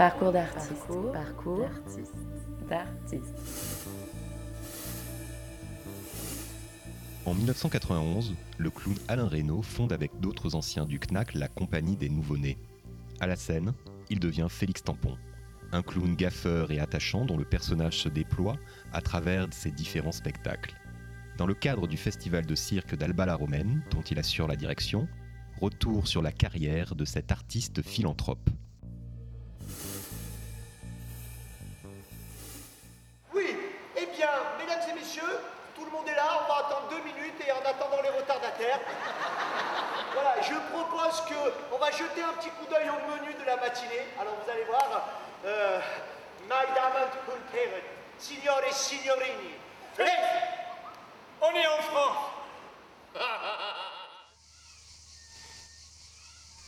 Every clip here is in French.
Parcours d'artiste. Parcours, d'artiste. En 1991, le clown Alain Reynaud fonde avec d'autres anciens du CNAC la Compagnie des Nouveau-Nés. À la scène, il devient Félix Tampon, un clown gaffeur et attachant dont le personnage se déploie à travers ses différents spectacles. Dans le cadre du festival de cirque d'Alba la Romaine, dont il assure la direction, retour sur la carrière de cet artiste philanthrope.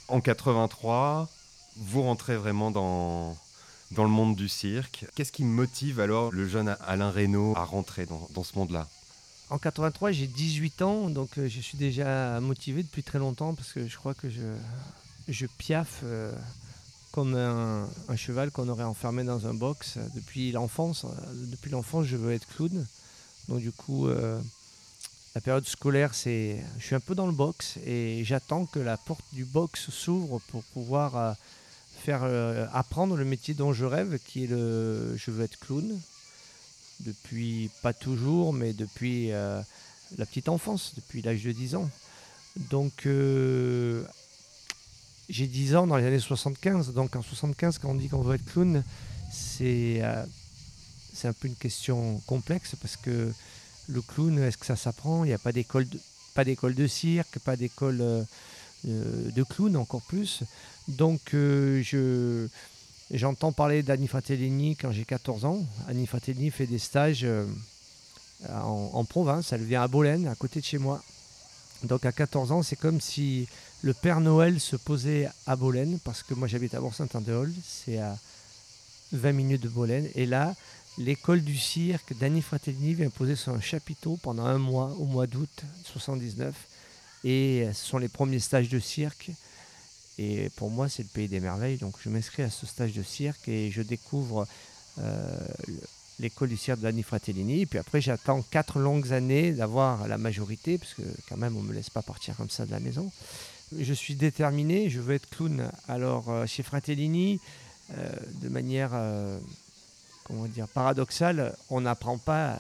En 83, vous rentrez vraiment dans, le monde du cirque. Qu'est-ce qui motive alors le jeune Alain Reynaud à rentrer dans, ce monde-là? En 83, j'ai 18 ans, donc euh, je suis déjà motivé depuis très longtemps parce que je crois que je, je piaffe euh, comme un, cheval qu'on aurait enfermé dans un box. Depuis l'enfance, euh, depuis l'enfance, je veux être clown. Donc du coup, euh, la période scolaire, c'est, je suis un peu dans le box et j'attends que la porte du box s'ouvre pour pouvoir euh, faire euh, apprendre le métier dont je rêve, qui est le, je veux être clown. Depuis pas toujours, mais depuis euh, la petite enfance, depuis l'âge de 10 ans. Donc j'ai 10 ans dans les années 75. Donc en 75, quand on dit qu'on veut être clown, c'est un peu une question complexe parce que le clown, est-ce que ça s'apprend? Il n'y a pas d'école de, cirque, pas d'école euh, euh, de clown encore plus. Donc euh, je j'entends parler d'Annie Fratellini quand j'ai 14 ans. Annie Fratellini fait des stages en, en province. Elle vient à Bolène, à côté de chez moi. Donc à 14 ans, c'est comme si le Père Noël se posait à Bolène, parce que moi j'habite à Bourg-Saint-Andéol, c'est à 20 minutes de Bolène. Et là, l'école du cirque d'Annie Fratellini vient poser son chapiteau pendant un mois, au mois d'août 79. Et ce sont les premiers stages de cirque. Et pour moi, c'est le pays des merveilles. Donc je m'inscris à ce stage de cirque et je découvre euh, le- l'école du cirque d'Annie Fratellini. Et puis après, j'attends quatre longues années d'avoir la majorité, parce que quand même, on ne me laisse pas partir comme ça de la maison. Je suis déterminé, je veux être clown. Alors, euh, chez Fratellini, euh, de manière comment dire, paradoxale, on n'apprend pas.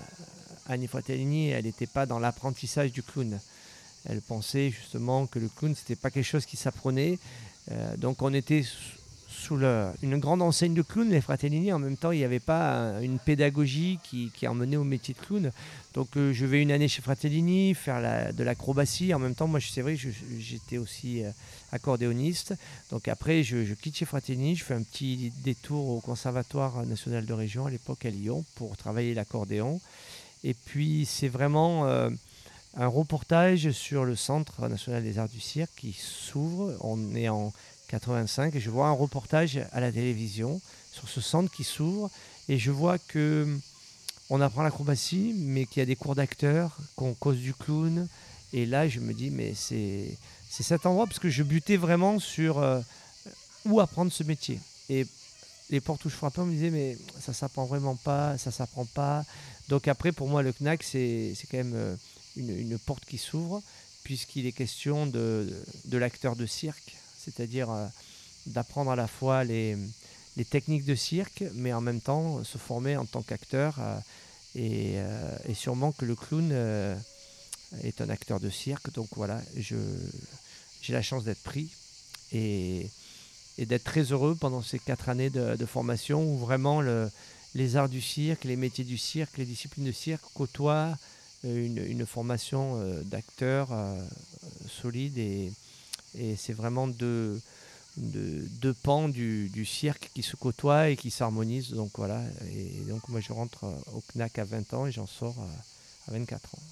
Annie Fratellini, elle n'était pas dans l'apprentissage du clown. Elle pensait justement que le clown, c'était pas quelque chose qui s'apprenait. Euh, donc on était sous- une grande enseigne de clown, les Fratellini. En même temps, il n'y avait pas une pédagogie qui, qui emmenait au métier de clown. Donc euh, je vais une année chez Fratellini faire de l'acrobatie. En même temps, moi, c'est vrai, j'étais aussi euh, accordéoniste. Donc après, je, je quitte chez Fratellini, je fais un petit détour au Conservatoire national de région à l'époque à Lyon pour travailler l'accordéon. Et puis c'est vraiment euh, un reportage sur le Centre national des arts du cirque qui s'ouvre. On est en 85 et je vois un reportage à la télévision sur ce centre qui s'ouvre et je vois que on apprend l'acrobatie, mais qu'il y a des cours d'acteurs, qu'on cause du clown. Et là, je me dis, mais c'est cet endroit parce que je butais vraiment sur euh, où apprendre ce métier. Et les portes où je frappais, on me disait, mais ça s'apprend vraiment pas, ça s'apprend pas. Donc après, pour moi, le CNAC, c'est quand même euh, une, une porte qui s'ouvre, puisqu'il est question de, de l'acteur de cirque, c'est-à-dire euh, d'apprendre à la fois les, techniques de cirque, mais en même temps se former en tant qu'acteur. euh, et, euh, et sûrement que le clown est un acteur de cirque. Donc voilà, j'ai la chance d'être pris et, d'être très heureux pendant ces quatre années de, formation où vraiment le, les arts du cirque, les métiers du cirque, les disciplines de cirque côtoient une, formation d'acteur euh, solide et, et c'est vraiment deux, deux, deux pans du, du cirque qui se côtoient et qui s'harmonisent. Donc voilà, et donc moi je rentre euh, au CNAC à 20 ans et j'en sors euh, à 24 ans.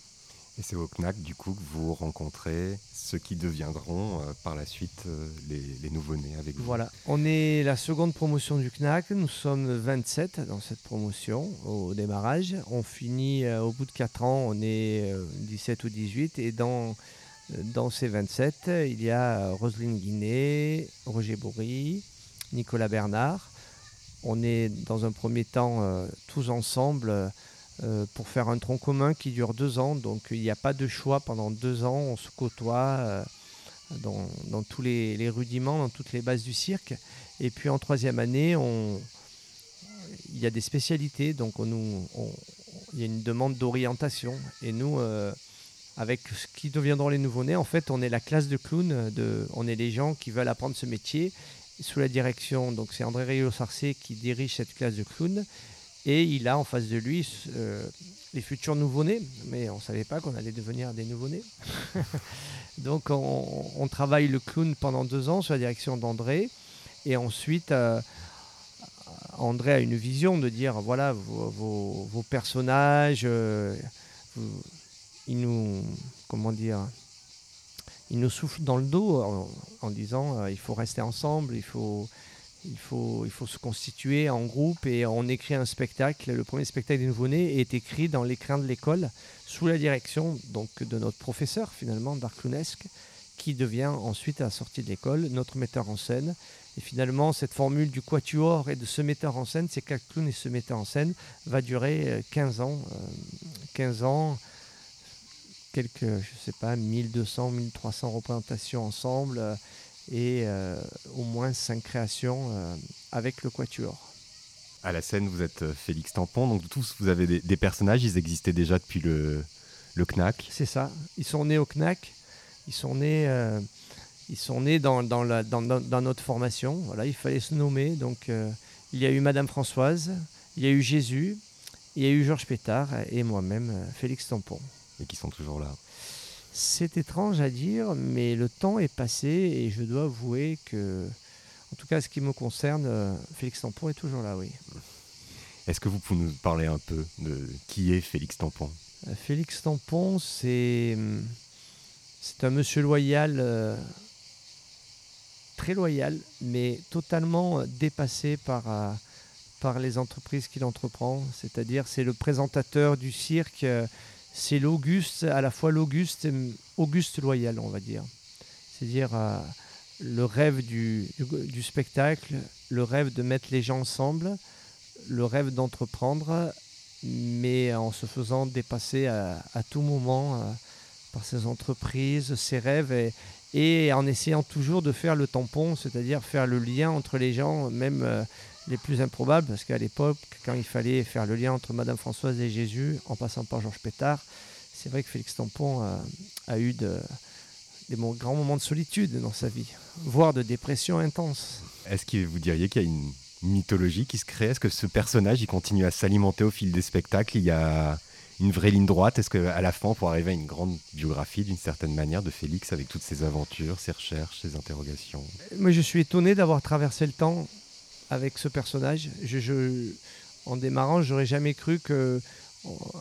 Et c'est au CNAC, du coup, que vous rencontrez ceux qui deviendront euh, par la suite euh, les, les nouveau-nés avec vous. Voilà, on est la seconde promotion du CNAC, nous sommes 27 dans cette promotion au démarrage. On finit euh, au bout de 4 ans, on est euh, 17 ou 18 et dans, dans ces 27, il y a euh, Roselyne Guinet, Roger Bourri, Nicolas Bernard, on est dans un premier temps euh, tous ensemble euh, pour faire un tronc commun qui dure deux ans. Donc il n'y a pas de choix pendant deux ans. On se côtoie dans, tous les, rudiments, dans toutes les bases du cirque. Et puis en troisième année, il y a des spécialités. Donc il y a une demande d'orientation. Et nous, avec ce qui deviendront les nouveau-nés, en fait, on est la classe de clown. De, on est les gens qui veulent apprendre ce métier sous la direction, donc c'est André Rio Sarcé qui dirige cette classe de clown. Et il a en face de lui euh, les futurs nouveau-nés, mais on ne savait pas qu'on allait devenir des nouveau-nés. donc on, travaille le clown pendant deux ans sous la direction d'André. Et ensuite, euh, André a une vision de dire, voilà, vos, personnages, euh, ils nous, comment dire, il nous souffle dans le dos en, disant euh, il faut rester ensemble, il faut, il, faut, il faut se constituer en groupe et on écrit un spectacle. Le premier spectacle des nouveau-nés est écrit dans l'écran de l'école sous la direction donc, de notre professeur finalement d'Arclunesque qui devient ensuite à la sortie de l'école notre metteur en scène. Et finalement, cette formule du quatuor et de ce metteur en scène, c'est qu'Arclun et ce metteur en scène va durer 15 euh, ans. 15 euh, ans quelques, je sais pas, 1200, 1300 représentations ensemble euh, et euh, au moins 5 créations euh, avec le Quatuor. À la scène, vous êtes Félix Tampon, donc tous vous avez des, personnages, ils existaient déjà depuis le, le CNAC. C'est ça, ils sont nés au CNAC, ils sont nés, ils sont nés dans, dans, la, dans, dans, notre formation, voilà, il fallait se nommer, donc il y a eu Madame Françoise, il y a eu Jésus, il y a eu Georges Pétard et moi-même, Félix Tampon et qui sont toujours là. C'est étrange à dire, mais le temps est passé et je dois avouer que, en tout cas, ce qui me concerne, euh, Félix Tampon est toujours là, oui. Est-ce que vous pouvez nous parler un peu de qui est Félix Tampon? Euh, Félix Tampon, c'est c'est un monsieur loyal, euh, très loyal, mais totalement dépassé par par les entreprises qu'il entreprend. C'est-à-dire, c'est le présentateur du cirque c'est l'Auguste, à la fois l'Auguste, Auguste loyal, on va dire. C'est-à-dire euh, le rêve du, spectacle, le rêve de mettre les gens ensemble, le rêve d'entreprendre, mais en se faisant dépasser à, tout moment euh, par ses entreprises, ses rêves, et, en essayant toujours de faire le tampon, c'est-à-dire faire le lien entre les gens, même euh, les plus improbables, parce qu'à l'époque, quand il fallait faire le lien entre Madame Françoise et Jésus, en passant par Georges Pétard, c'est vrai que Félix Tampon a, eu de, des grands moments de solitude dans sa vie, voire de dépression intense. Est-ce que vous diriez qu'il y a une mythologie qui se crée? Est-ce que ce personnage il continue à s'alimenter au fil des spectacles? Il y a une vraie ligne droite Est-ce qu'à la fin, pour arriver à une grande biographie d'une certaine manière de Félix avec toutes ses aventures, ses recherches, ses interrogations? Moi, je suis étonné d'avoir traversé le temps avec ce personnage. En démarrant, j'aurais jamais cru que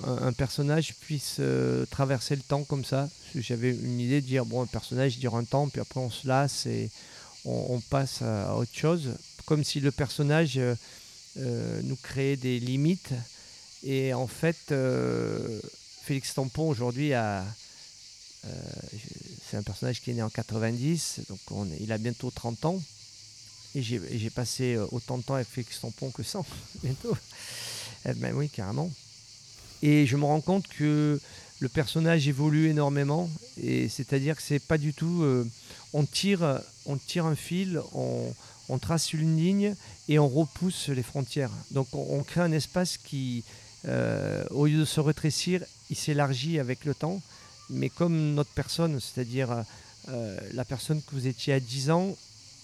un, personnage puisse euh, traverser le temps comme ça. J'avais une idée de dire bon, un personnage dure un temps, puis après on se lasse et on, passe à, autre chose, comme si le personnage euh, euh, nous créait des limites. Et en fait, Félix Tampon aujourd'hui a c'est un personnage qui est né en 90, donc on, il a bientôt 30 ans. Et j'ai passé euh, autant de temps avec Félix Tampon que sans, bientôt. Eh ben oui, carrément. Et je me rends compte que le personnage évolue énormément. Et c'est-à-dire que c'est pas du tout. Euh, on, tire, on tire un fil, on, trace une ligne et on repousse les frontières. Donc on, crée un espace qui, euh, au lieu de se rétrécir, il s'élargit avec le temps. Mais comme notre personne, c'est-à-dire la personne que vous étiez à 10 ans,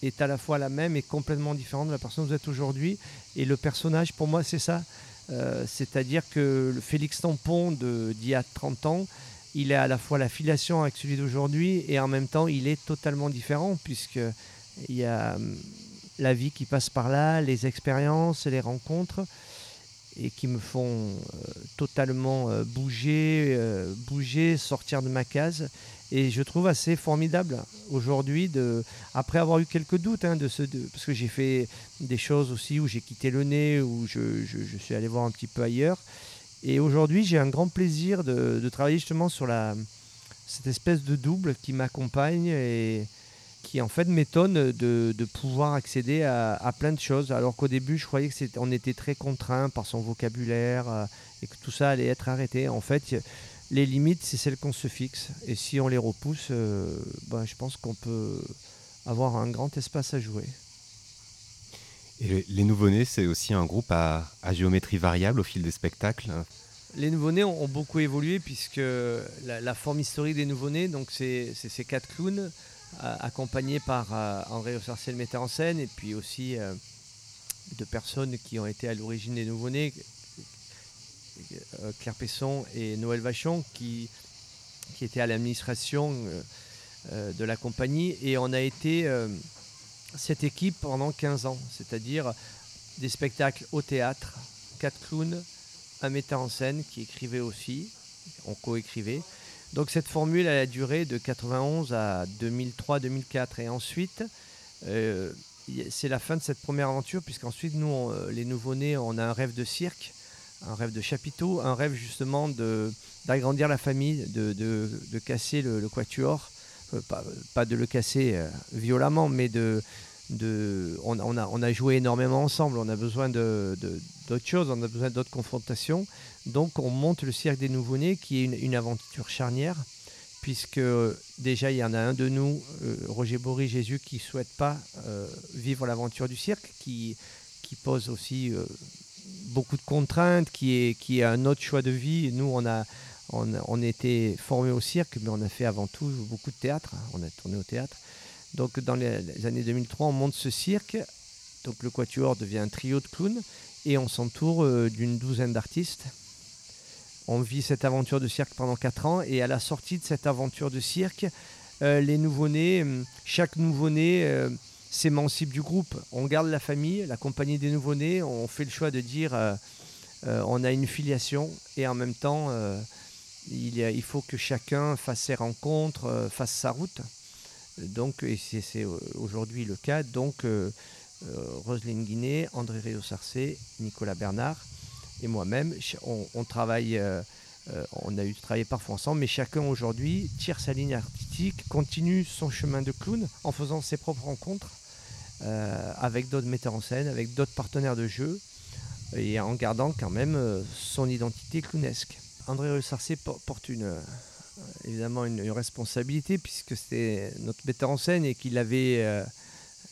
est à la fois la même et complètement différente de la personne que vous êtes aujourd'hui. Et le personnage, pour moi, c'est ça. Euh, c'est-à-dire que le Félix Tampon d'il y a 30 ans, il est à la fois la filiation avec celui d'aujourd'hui et en même temps, il est totalement différent puisque il y a hum, la vie qui passe par là, les expériences, les rencontres et qui me font euh, totalement euh, bouger, bouger, sortir de ma case et je trouve assez formidable aujourd'hui, après avoir eu quelques doutes, hein, de ce, parce que j'ai fait des choses aussi où j'ai quitté le nez, où je, suis allé voir un petit peu ailleurs. Et aujourd'hui, j'ai un grand plaisir de, travailler justement sur la, cette espèce de double qui m'accompagne et qui en fait m'étonne de, de pouvoir accéder à, à plein de choses. Alors qu'au début, je croyais que on était très contraint par son vocabulaire euh, et que tout ça allait être arrêté. En fait, les limites, c'est celles qu'on se fixe. Et si on les repousse, euh, ben, je pense qu'on peut avoir un grand espace à jouer. Et les- les nouveau-nés, c'est aussi un groupe à, à géométrie variable au fil des spectacles. Les nouveau-nés ont, ont beaucoup évolué puisque la, la forme historique des nouveau-nés, donc c'est c'est ces quatre clowns euh, accompagnés par euh, André Ossarcé, le metteur en scène, et puis aussi euh, de personnes qui ont été à l'origine des nouveau-nés, euh, Claire Pesson et Noël Vachon, qui, étaient à l'administration de la compagnie. Et on a été cette équipe pendant 15 ans, c'est-à-dire des spectacles au théâtre, quatre clowns, un metteur en scène qui écrivait aussi, on coécrivait. Donc cette formule elle a duré de 91 à 2003-2004 et ensuite euh, c'est la fin de cette première aventure puisqu'ensuite nous euh, les nouveau-nés on a un rêve de cirque, un rêve de chapiteau, un rêve justement d'agrandir la famille, de, casser le, quatuor, Euh, pas, de le casser violemment mais de on, a, joué énormément ensemble, on a besoin d'autres choses, on a besoin d'autres confrontations. Donc on monte le cirque des nouveau-nés qui est une, aventure charnière, puisque déjà il y en a un de nous, euh, Roger Bory Jésus, qui ne souhaite pas euh, vivre l'aventure du cirque, qui, pose aussi euh, beaucoup de contraintes, qui est, un autre choix de vie. Nous, on a, on, on était formés au cirque, mais on a fait avant tout beaucoup de théâtre, on a tourné au théâtre. Donc dans les, années 2003, on monte ce cirque. Donc le quatuor devient un trio de clowns et on s'entoure euh, d'une douzaine d'artistes. On vit cette aventure de cirque pendant 4 ans et à la sortie de cette aventure de cirque, euh, les nouveau-nés, hum, chaque nouveau-né euh, s'émancipe du groupe. On garde la famille, la compagnie des nouveau-nés, on fait le choix de dire on a une filiation et en même temps il, faut que chacun fasse ses rencontres, fasse sa route. Donc, et c'est euh, aujourd'hui le cas. Donc, euh, euh, Roselyne Guinet, André Réau-Sarcé, Nicolas Bernard et moi-même, on, travaille, on a eu travaillé parfois ensemble, mais chacun aujourd'hui tire sa ligne artistique, continue son chemin de clown en faisant ses propres rencontres avec d'autres metteurs en scène, avec d'autres partenaires de jeu et en gardant quand même son identité clownesque. André Réau-Sarcé por- porte une, évidemment une, responsabilité puisque c'était notre metteur en scène et qu'il avait,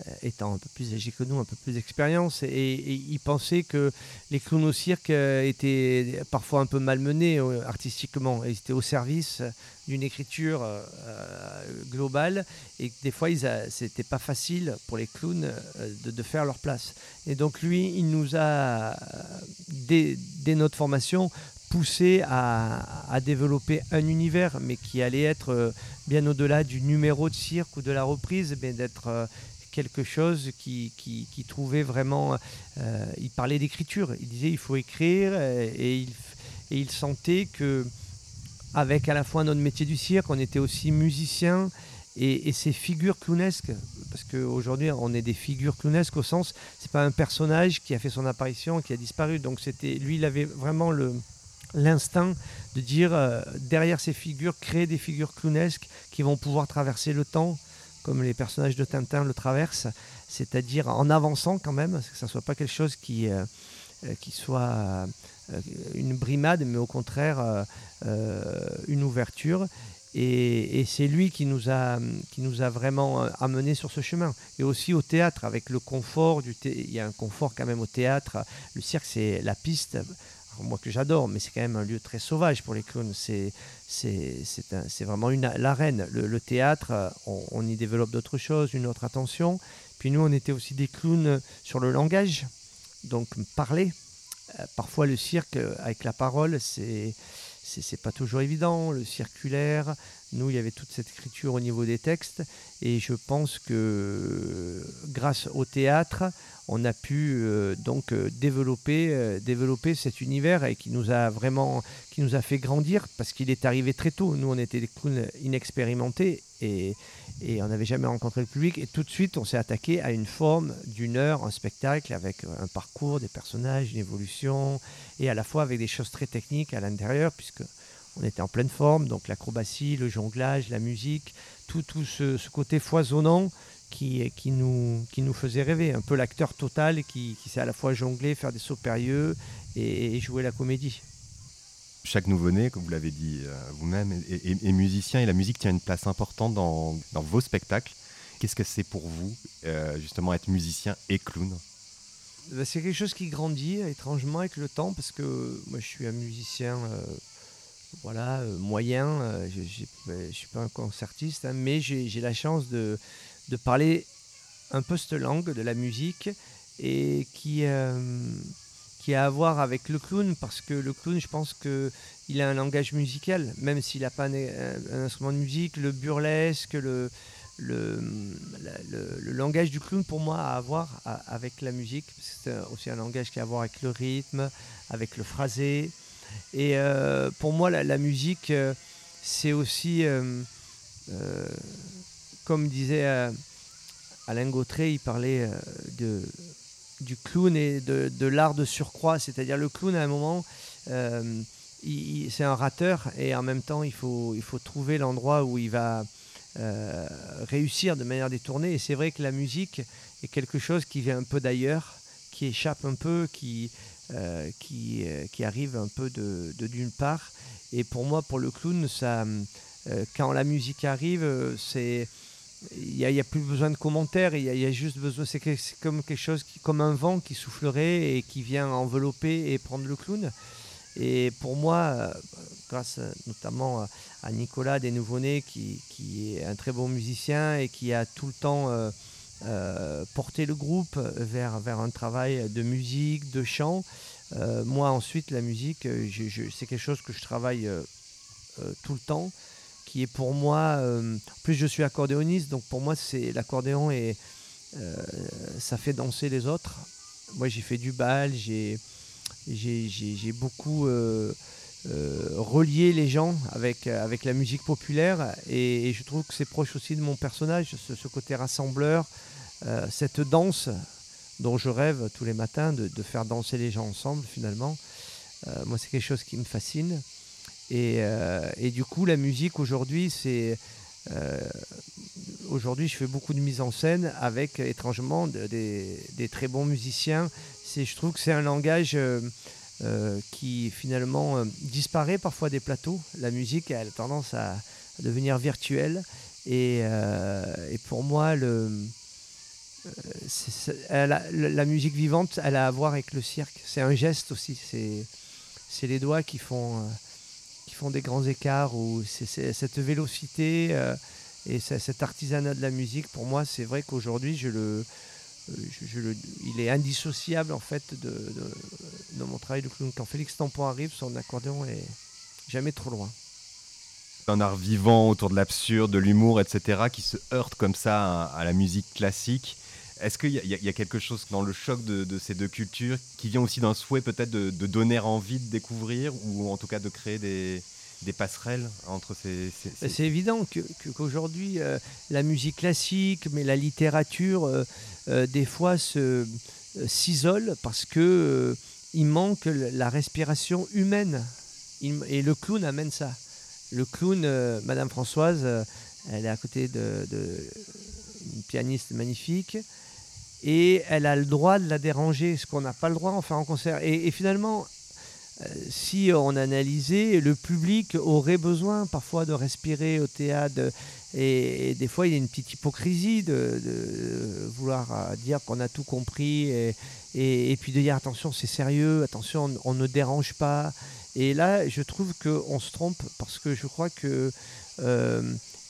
euh, étant un peu plus âgé que nous, un peu plus d'expérience, et, et il pensait que les clowns au cirque euh, étaient parfois un peu malmenés euh, artistiquement. Ils étaient au service d'une écriture globale et que des fois, c'était pas facile pour les clowns de, faire leur place. Et donc lui, il nous a, dès, dès notre formation, poussé à, développer un univers, mais qui allait être euh, bien au-delà du numéro de cirque ou de la reprise, mais d'être euh, quelque chose qui, trouvait vraiment... euh, il parlait d'écriture, il disait il faut écrire, et il, et il sentait que avec à la fois notre métier du cirque, on était aussi musicien, et, et ces figures clownesques, parce qu'aujourd'hui on est des figures clownesques au sens, c'est pas un personnage qui a fait son apparition, qui a disparu, donc c'était lui, il avait vraiment le l'instinct de dire euh, derrière ces figures, créer des figures clownesques qui vont pouvoir traverser le temps, comme les personnages de Tintin le traversent, c'est-à-dire en avançant quand même, que ça soit pas quelque chose qui, euh, euh, qui soit une brimade, mais au contraire une ouverture. Et, et c'est lui qui nous, a, qui nous a vraiment amené sur ce chemin. Et aussi au théâtre, avec le confort du thé- Il y a un confort quand même au théâtre. Le cirque, c'est la piste. Moi que j'adore, mais c'est quand même un lieu très sauvage pour les clowns. C'est, c'est, vraiment l'arène. Le, théâtre, on, y développe d'autres choses, une autre attention. Puis nous, on était aussi des clowns sur le langage, donc parler. Euh, parfois, le cirque, avec la parole, c'est, c'est pas toujours évident. Le circulaire, nous, il y avait toute cette écriture au niveau des textes. Et je pense que grâce au théâtre, on a pu euh, donc euh, développer, euh, développer cet univers et qui nous a vraiment qui nous a fait grandir parce qu'il est arrivé très tôt. Nous, on était des clowns inexpérimentés et, et on n'avait jamais rencontré le public. Et tout de suite, on s'est attaqué à une forme d'une heure, un spectacle avec un parcours, des personnages, une évolution et à la fois avec des choses très techniques à l'intérieur puisque on était en pleine forme, donc l'acrobatie, le jonglage, la musique, tout, tout ce, côté foisonnant qui, qui, nous, qui nous faisait rêver. Un peu l'acteur total qui, qui sait à la fois jongler, faire des sauts périlleux et, jouer la comédie. Chaque nouveau-né, comme vous l'avez dit euh, vous-même, est, musicien et la musique tient une place importante dans, dans vos spectacles. Qu'est-ce que c'est pour vous, euh, justement, être musicien et clown? Bah, C'est quelque chose qui grandit étrangement avec le temps parce que moi je suis un musicien euh, voilà, euh, moyen. Euh, je ne suis pas un concertiste, hein, mais j'ai la chance de, de, parler un peu cette langue de la musique et qui, euh, qui a à voir avec le clown, parce que le clown, je pense qu'il a un langage musical, même s'il n'a pas un, instrument de musique, le burlesque, le, le, le, langage du clown pour moi a à voir avec la musique, c'est aussi un langage qui a à voir avec le rythme, avec le phrasé. Et euh, pour moi, la, musique, euh, c'est aussi, euh, comme disait Alain Gautret, il parlait de, du clown et de, l'art de surcroît. C'est-à-dire le clown, à un moment, c'est un rateur et en même temps, il faut, il faut trouver l'endroit où il va réussir de manière détournée. Et c'est vrai que la musique est quelque chose qui vient un peu d'ailleurs, qui échappe un peu, qui, euh, qui, euh, qui arrive un peu de d'une part. Et pour moi, pour le clown, ça, euh, quand la musique arrive, c'est il n'y a, plus besoin de commentaires, il y, a juste besoin, c'est comme quelque chose, comme un vent qui soufflerait et qui vient envelopper et prendre le clown. Et pour moi, grâce notamment à Nicolas des Nouveau-Nés, qui, qui, est un très bon musicien et qui a tout le temps euh, porter le groupe vers, vers un travail de musique, de chant. Euh, moi, ensuite, la musique, euh, c'est quelque chose que je travaille tout le temps, qui est pour moi. plus, je suis accordéoniste, donc pour moi, c'est l'accordéon et ça fait danser les autres. Moi, j'ai fait du bal, j'ai beaucoup. relié les gens avec, avec la musique populaire et, je trouve que c'est proche aussi de mon personnage, ce côté rassembleur, euh, cette danse dont je rêve tous les matins de, faire danser les gens ensemble finalement. Euh, moi, c'est quelque chose qui me fascine. Et, euh, du coup, la musique aujourd'hui, c'est aujourd'hui, je fais beaucoup de mise en scène avec étrangement des, très bons musiciens. Je trouve que c'est un langage qui finalement disparaît parfois des plateaux. La musique a tendance à, devenir virtuelle. Et pour moi, le, la, musique vivante, elle a à voir avec le cirque. C'est un geste aussi. C'est les doigts qui font, euh, qui font des grands écarts. Ou c'est cette vélocité euh, et cet artisanat de la musique. Pour moi, c'est vrai qu'aujourd'hui, il est indissociable en fait de, de, mon travail de clown. Quand Félix Tampon arrive, son accordéon est jamais trop loin un art vivant autour de l'absurde, de l'humour, etc., qui se heurte comme ça à la musique classique. Est-ce qu'il y, a quelque chose dans le choc de, ces deux cultures qui vient aussi d'un souhait peut-être de, donner envie de découvrir ou en tout cas de créer des, passerelles entre ces... C'est évident qu'aujourd'hui, euh, la musique classique, mais la littérature, euh, euh, des fois, s'isole parce que il manque la respiration humaine. et le clown amène ça. Le clown, Madame Françoise, elle est à côté de pianiste magnifique et elle a le droit de la déranger, ce qu'on n'a pas le droit en faire en concert. Et, finalement, euh, si on analysait, le public aurait besoin parfois de respirer au théâtre. Et, des fois, il y a une petite hypocrisie de, vouloir euh, dire qu'on a tout compris et, puis de dire attention, c'est sérieux, attention, on, ne dérange pas. Et là, je trouve qu'on se trompe parce que je crois que euh,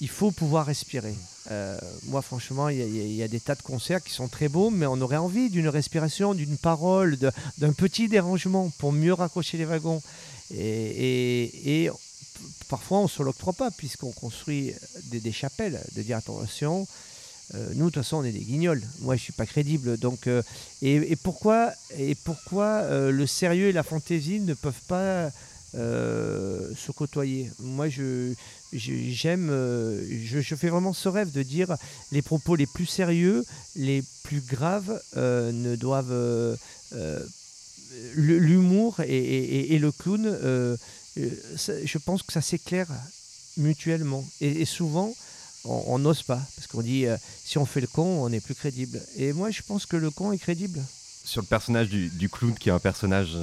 il faut pouvoir respirer. Euh, moi, franchement, il y, a des tas de concerts qui sont très beaux, mais on aurait envie d'une respiration, d'une parole, d'un petit dérangement pour mieux raccrocher les wagons. Et, parfois, on ne se l'octroie pas, puisqu'on construit des, chapelles, de dire attention. Euh, nous, de toute façon, on est des guignols. Moi, je suis pas crédible. Donc, euh, et, pourquoi, et pourquoi le sérieux et la fantaisie ne peuvent pas se côtoyer Moi, je, j'aime, euh, je, fais vraiment ce rêve de dire les propos les plus sérieux, les plus graves euh, ne doivent. Euh, l'humour et, le clown, je pense que ça s'éclaire mutuellement. Et, souvent, on n'ose pas, parce qu'on dit, si on fait le con, on est plus crédible. Et moi, je pense que le con est crédible. Sur le personnage du, du clown, qui est un personnage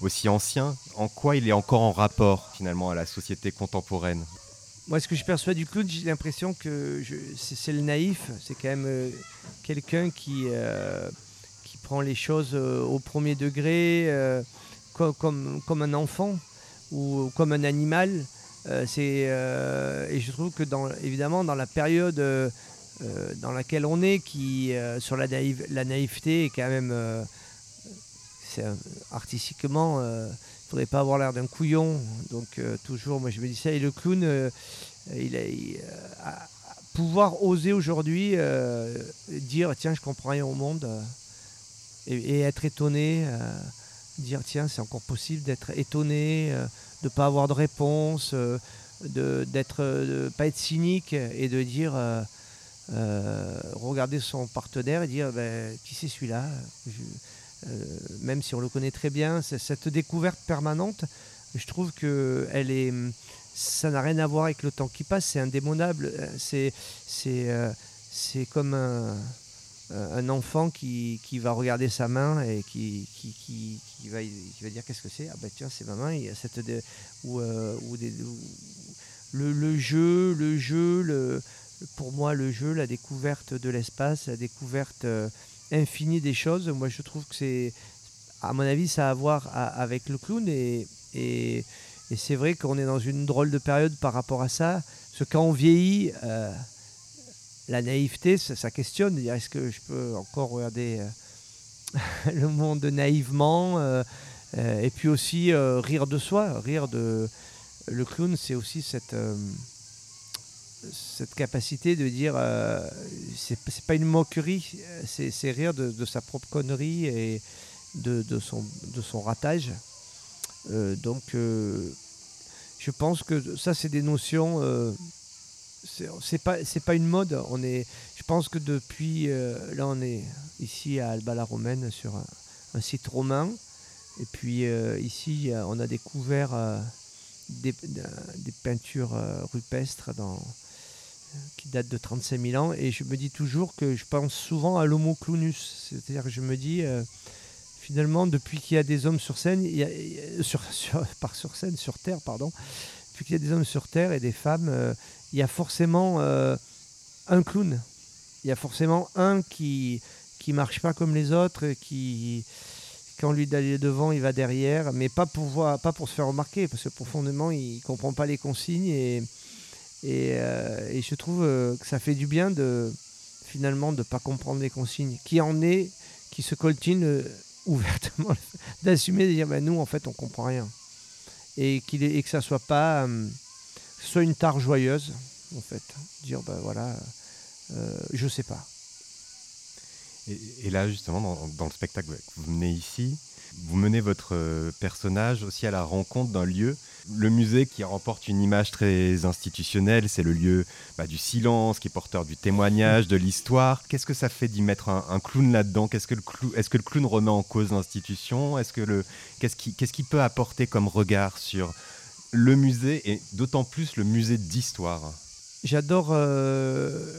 aussi ancien, en quoi il est encore en rapport finalement à la société contemporaine? Moi, ce que je perçois du clown, j'ai l'impression que c'est le naïf. C'est quand même euh, quelqu'un qui, euh, qui prend les choses euh, au premier degré, comme, comme, un enfant ou comme un animal. et je trouve que, évidemment, dans la période dans laquelle on est, qui, sur la, la naïveté est quand même artistiquement il faudrait pas avoir l'air d'un couillon. Donc euh, toujours, moi je me dis ça. Et le clown, euh, il, a, pouvoir oser aujourd'hui dire tiens je comprends rien au monde et, être étonné, dire tiens c'est encore possible d'être étonné, de pas avoir de réponse, de d'être pas être cynique et de dire regarder son partenaire et dire ben, qui c'est celui-là? Euh, même si on le connaît très bien, cette découverte permanente, je trouve que elle est, ça n'a rien à voir avec le temps qui passe, c'est indémonable, euh, c'est, c'est, euh, comme un, enfant qui, qui, va regarder sa main et qui, qui, qui va, qui va dire qu'est-ce que c'est? Ah ben tiens, c'est ma main. Il y a cette ou, ou le, le, jeu, le jeu, le, pour moi le jeu, la découverte de l'espace, la découverte infini des choses. Moi, je trouve que c'est, à mon avis, ça a à voir avec le clown. Et, c'est vrai qu'on est dans une drôle de période par rapport à ça. Parce que quand on vieillit, euh, la naïveté, ça, questionne. Est-ce que je peux encore regarder euh, le monde naïvement euh, Et puis aussi rire de soi. Rire de. Le clown, c'est aussi cette cette capacité de dire euh, c'est pas une moquerie, c'est rire de, sa propre connerie et de, son, ratage. Euh, donc euh, je pense que ça c'est des notions euh, c'est pas c'est pas une mode on est je pense que depuis là on est ici à Alba la Romaine sur un, site romain et puis ici on a découvert des, des, peintures rupestres dans qui date de 35 000 ans. Et je me dis toujours que je pense souvent à l'homo clownus. C'est-à-dire que je me dis, euh, finalement, depuis qu'il y a des hommes sur scène, il y a, sur, sur, par sur scène, sur Terre, pardon, depuis qu'il y a des hommes sur Terre et des femmes, euh, il y a forcément euh, un clown. Il y a forcément un qui qui marche pas comme les autres, qui quand lui d'aller devant, il va derrière, mais pas pour voir, pas pour se faire remarquer, parce que profondément, il comprend pas les consignes et euh, et, je trouve euh, que ça fait du bien de finalement de ne pas comprendre les consignes. Qui en est, qui se coltine euh, ouvertement, d'assumer, de dire ben, nous en fait on comprend rien. Et, qu'il et que ça soit pas soit une tare joyeuse, en fait. Dire ben voilà, je sais pas. Et, là, justement, dans, le spectacle, vous menez ici, vous menez votre personnage aussi à la rencontre d'un lieu le musée qui remporte une image très institutionnelle, c'est le lieu bah, du silence, qui est porteur du témoignage, de l'histoire. Qu'est-ce que ça fait d'y mettre un, clown là-dedans? Est-ce que le clown remet en cause l'institution? Est-ce qu'est-ce qui peut apporter comme regard sur le musée et d'autant plus le musée d'histoire? J'adore euh,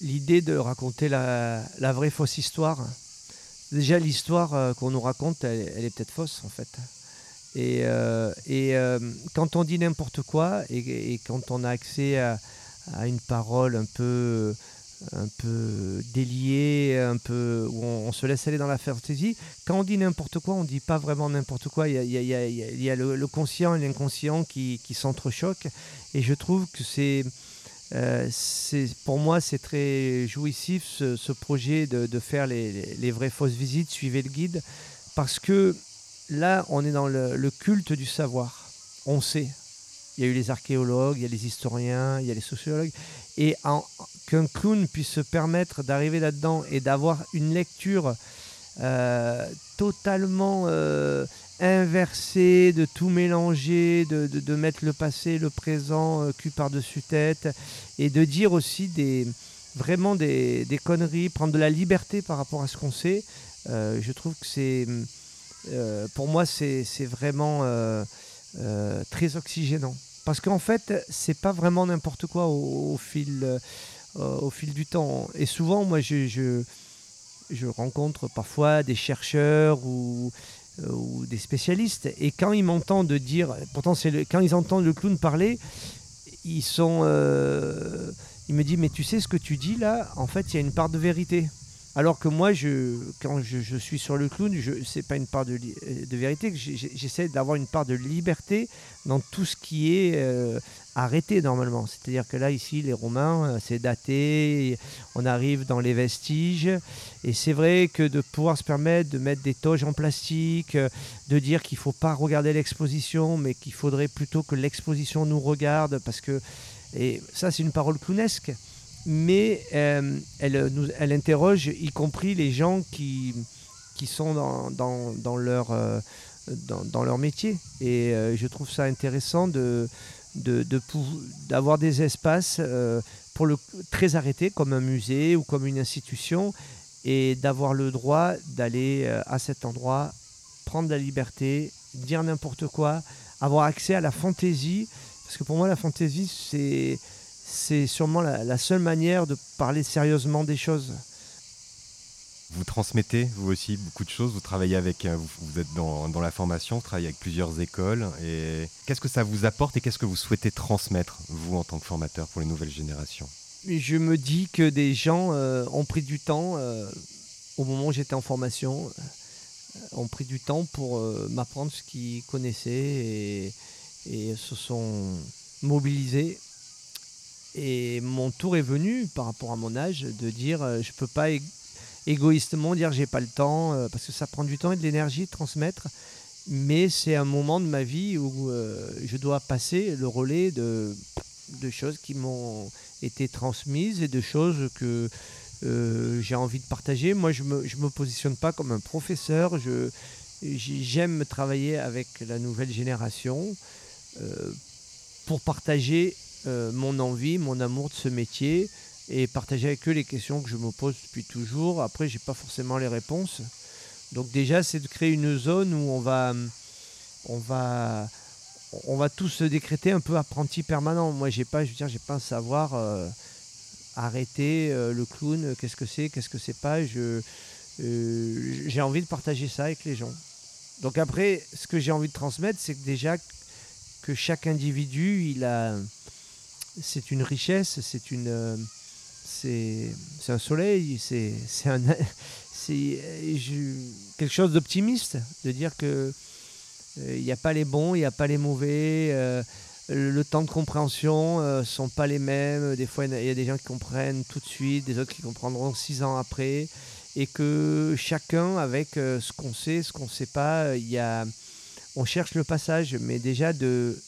l'idée de raconter la, vraie fausse histoire. Déjà l'histoire euh, qu'on nous raconte, elle est peut-être fausse en fait. Et, euh, euh, quand on dit n'importe quoi et, quand on a accès à, une parole un peu, un peu déliée, un peu, où on, se laisse aller dans la fantaisie, quand on dit n'importe quoi, on ne dit pas vraiment n'importe quoi. Il y a, le, conscient et l'inconscient qui, qui s'entrechoquent. Et je trouve que c'est. Euh, pour moi, c'est très jouissif ce, projet de, de faire les, les, vraies fausses visites, suivez le guide, parce que là, on est dans le, culte du savoir. On sait. Il y a eu les archéologues, il y a les historiens, il y a les sociologues. Et qu'un clown puisse se permettre d'arriver là-dedans et d'avoir une lecture euh, totalement euh, inversée, de tout mélanger, de, mettre le passé, le présent, euh, cul par-dessus tête, et de dire aussi des, vraiment des, des, conneries, prendre de la liberté par rapport à ce qu'on sait. je trouve que c'est euh, pour moi, c'est vraiment euh, euh, très oxygénant. Parce qu'en fait, c'est pas vraiment n'importe quoi au, fil, au fil du temps. Et souvent, moi, je, rencontre parfois des chercheurs ou, des spécialistes. Et quand ils m'entendent dire, pourtant, c'est quand ils entendent le clown parler, ils sont. il me dit, mais tu sais ce que tu dis là? En fait, il y a une part de vérité. Alors que moi, je, quand je, suis sur le clown, ce n'est pas une part de, de vérité, j'essaie d'avoir une part de liberté dans tout ce qui est euh, arrêté normalement. C'est-à-dire que là, ici, les Romains, euh, c'est daté, on arrive dans les vestiges, et c'est vrai que de pouvoir se permettre de mettre des toges en plastique, euh, de dire qu'il ne faut pas regarder l'exposition, mais qu'il faudrait plutôt que l'exposition nous regarde, parce que, et ça, c'est une parole clownesque mais euh, elle, nous, elle interroge y compris les gens qui, qui sont dans, dans, leur, euh, dans, leur métier. Et euh, je trouve ça intéressant de, de, d'avoir des espaces pour le, très arrêtés, comme un musée ou comme une institution, et d'avoir le droit d'aller à cet endroit, prendre la liberté, dire n'importe quoi, avoir accès à la fantaisie. Parce que pour moi, la fantaisie, c'est c'est sûrement la, seule manière de parler sérieusement des choses. Vous transmettez, vous aussi, beaucoup de choses. Vous travaillez avec, euh, vous, êtes dans, la formation, vous travaillez avec plusieurs écoles. Et qu'est-ce que ça vous apporte et qu'est-ce que vous souhaitez transmettre, vous, en tant que formateur, pour les nouvelles générations? Je me dis que des gens euh, ont pris du temps, euh, au moment où j'étais en formation, ont pris du temps pour m'apprendre ce qu'ils connaissaient et, et se sont mobilisés et mon tour est venu par rapport à mon âge de dire euh, je peux pas égoïstement dire j'ai pas le temps euh, parce que ça prend du temps et de l'énergie de transmettre. Mais c'est un moment de ma vie où euh, je dois passer le relais de, de choses qui m'ont été transmises et de choses que j'ai envie de partager. Moi, je me, je me positionne pas comme un professeur. J'aime travailler avec la nouvelle génération pour partager euh, mon envie, mon amour de ce métier et partager avec eux les questions que je me pose depuis toujours. Après, j'ai pas forcément les réponses. Donc déjà, c'est de créer une zone où on va, on va, on va tous se décréter un peu apprenti permanent. Moi, j'ai pas, je veux dire, j'ai pas un savoir euh, arrêter euh, le clown. Qu'est-ce que c'est, qu'est-ce que c'est pas. Je, j'ai envie de partager ça avec les gens. Donc après, ce que j'ai envie de transmettre, c'est que déjà que chaque individu, il a c'est une richesse, c'est une, euh, c'est, un soleil, c'est, un, c'est quelque chose d'optimiste, de dire que euh, il n'y a pas les bons, il n'y a pas les mauvais. Euh, le temps de compréhension ne sont pas les mêmes. Des fois, il y a des gens qui comprennent tout de suite, des autres qui comprendront six ans après. Et que chacun, avec ce qu'on sait, ce qu'on ne sait pas, y a, on cherche le passage, mais déjà de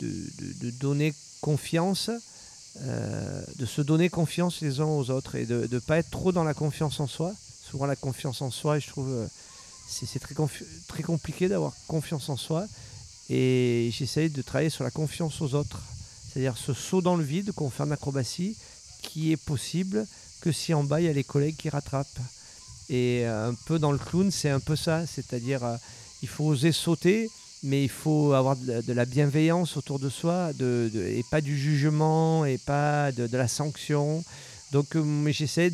de, donner confiance, euh, de se donner confiance les uns aux autres et de ne pas être trop dans la confiance en soi. Souvent la confiance en soi, je trouve, euh, c'est très, compliqué d'avoir confiance en soi. Et j'essaye de travailler sur la confiance aux autres. C'est-à-dire ce saut dans le vide qu'on fait en acrobatie, qui est possible que si en bas il y a les collègues qui rattrapent. Et un peu dans le clown, c'est un peu ça. C'est-à-dire, euh, il faut oser sauter mais il faut avoir de la, bienveillance autour de soi et pas du jugement et pas de, la sanction. Donc euh, j'essaie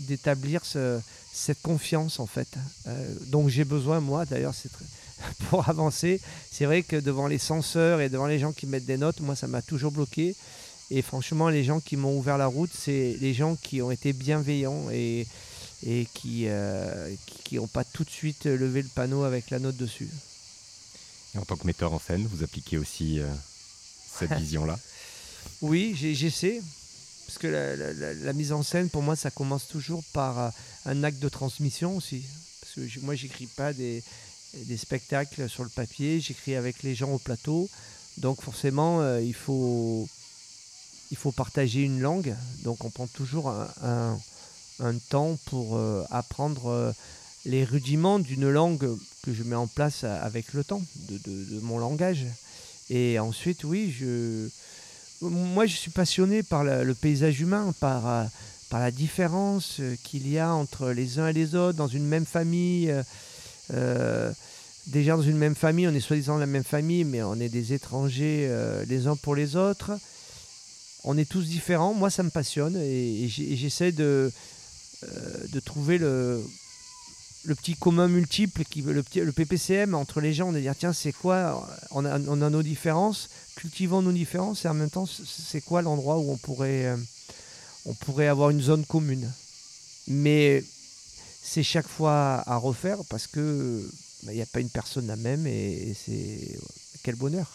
d'établir cette confiance en fait. Euh, donc j'ai besoin moi d'ailleurs pour avancer. C'est vrai que devant les censeurs et devant les gens qui mettent des notes, moi ça m'a toujours bloqué. Et franchement les gens qui m'ont ouvert la route, c'est les gens qui ont été bienveillants et, et qui n'ont pas tout de suite levé le panneau avec la note dessus en tant que metteur en scène, vous appliquez aussi euh, cette vision-là? Oui, j'essaie. Parce que la, mise en scène, pour moi, ça commence toujours par euh, un acte de transmission aussi. Parce que moi, j'écris pas des, spectacles sur le papier, j'écris avec les gens au plateau. Donc forcément, euh, il, faut, il faut partager une langue. Donc on prend toujours un, temps pour apprendre les rudiments d'une langue que je mets en place avec le temps de, mon langage. Et ensuite, oui, je, moi je suis passionné par le paysage humain, par, euh, par la différence qu'il y a entre les uns et les autres dans une même famille. Euh, déjà dans une même famille, on est soi-disant la même famille, mais on est des étrangers euh, les uns pour les autres. On est tous différents. Moi, ça me passionne et, j'essaie de, euh, de trouver le, le petit commun multiple, qui, le, le PPCM entre les gens, de dire tiens, c'est quoi on a, on a nos différences, cultivons nos différences et en même temps, c'est quoi l'endroit où on pourrait, euh, on pourrait avoir une zone commune. Mais c'est chaque fois à refaire parce que bah, il n'y a pas une personne la même et c'est quel bonheur.